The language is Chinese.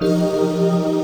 了。